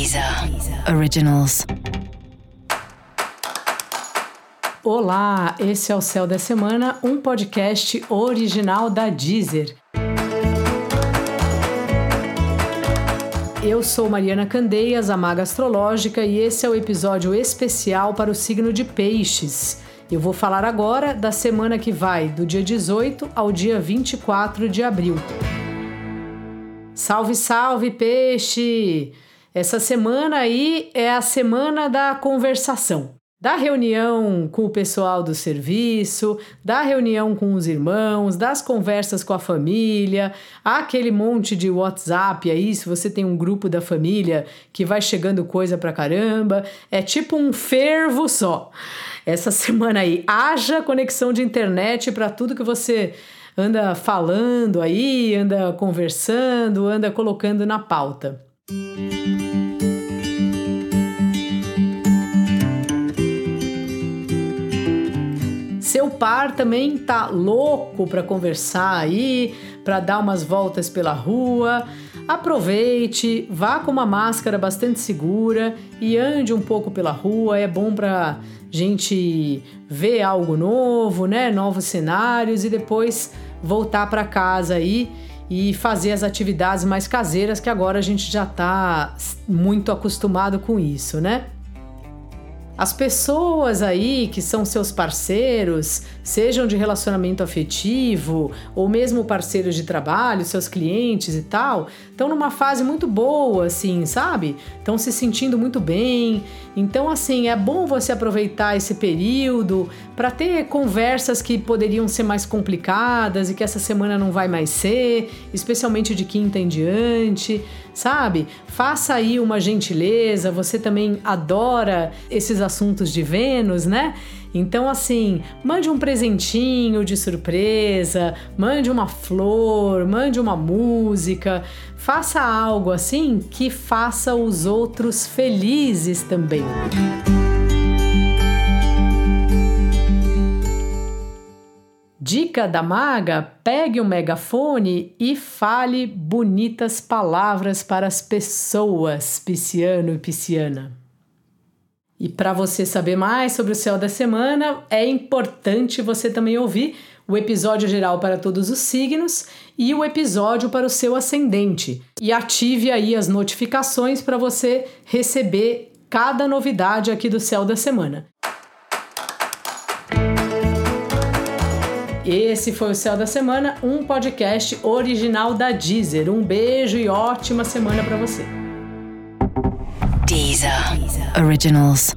Deezer Originals. Olá, esse é o Céu da Semana, um podcast original da Deezer. Eu sou Mariana Candeias, a Maga Astrológica, e esse é o episódio especial para o signo de Peixes. Eu vou falar agora da semana que vai do dia 18 ao dia 24 de abril. Salve, salve, peixe! Essa semana aí é a semana da conversação. Da reunião com o pessoal do serviço, da reunião com os irmãos, das conversas com a família, aquele monte de WhatsApp aí, se você tem um grupo da família que vai chegando coisa pra caramba, é tipo um fervo só. Essa semana aí, haja conexão de internet para tudo que você anda falando aí, anda conversando, anda colocando na pauta. Seu par também tá louco para conversar aí, para dar umas voltas pela rua. Aproveite, vá com uma máscara bastante segura e ande um pouco pela rua. É bom para gente ver algo novo, né? Novos cenários e depois voltar para casa aí e fazer as atividades mais caseiras que agora a gente já está muito acostumado com isso, né? As pessoas aí que são seus parceiros, sejam de relacionamento afetivo ou mesmo parceiros de trabalho, seus clientes e tal, estão numa fase muito boa, assim, sabe? Estão se sentindo muito bem. Então, assim, é bom você aproveitar esse período para ter conversas que poderiam ser mais complicadas e que essa semana não vai mais ser, especialmente de quinta em diante, sabe? Faça aí uma gentileza, você também adora esses assuntos de Vênus, né? Então, assim, mande um presentinho de surpresa, mande uma flor, mande uma música, faça algo assim que faça os outros felizes também. Dica da maga: pegue o um megafone e fale bonitas palavras para as pessoas, pisciano e pisciana. E para você saber mais sobre o céu da semana, é importante você também ouvir o episódio geral para todos os signos e o episódio para o seu ascendente. E ative aí as notificações para você receber cada novidade aqui do céu da semana. Esse foi o Céu da Semana, um podcast original da Deezer. Um beijo e ótima semana para você. Deezer. Originals.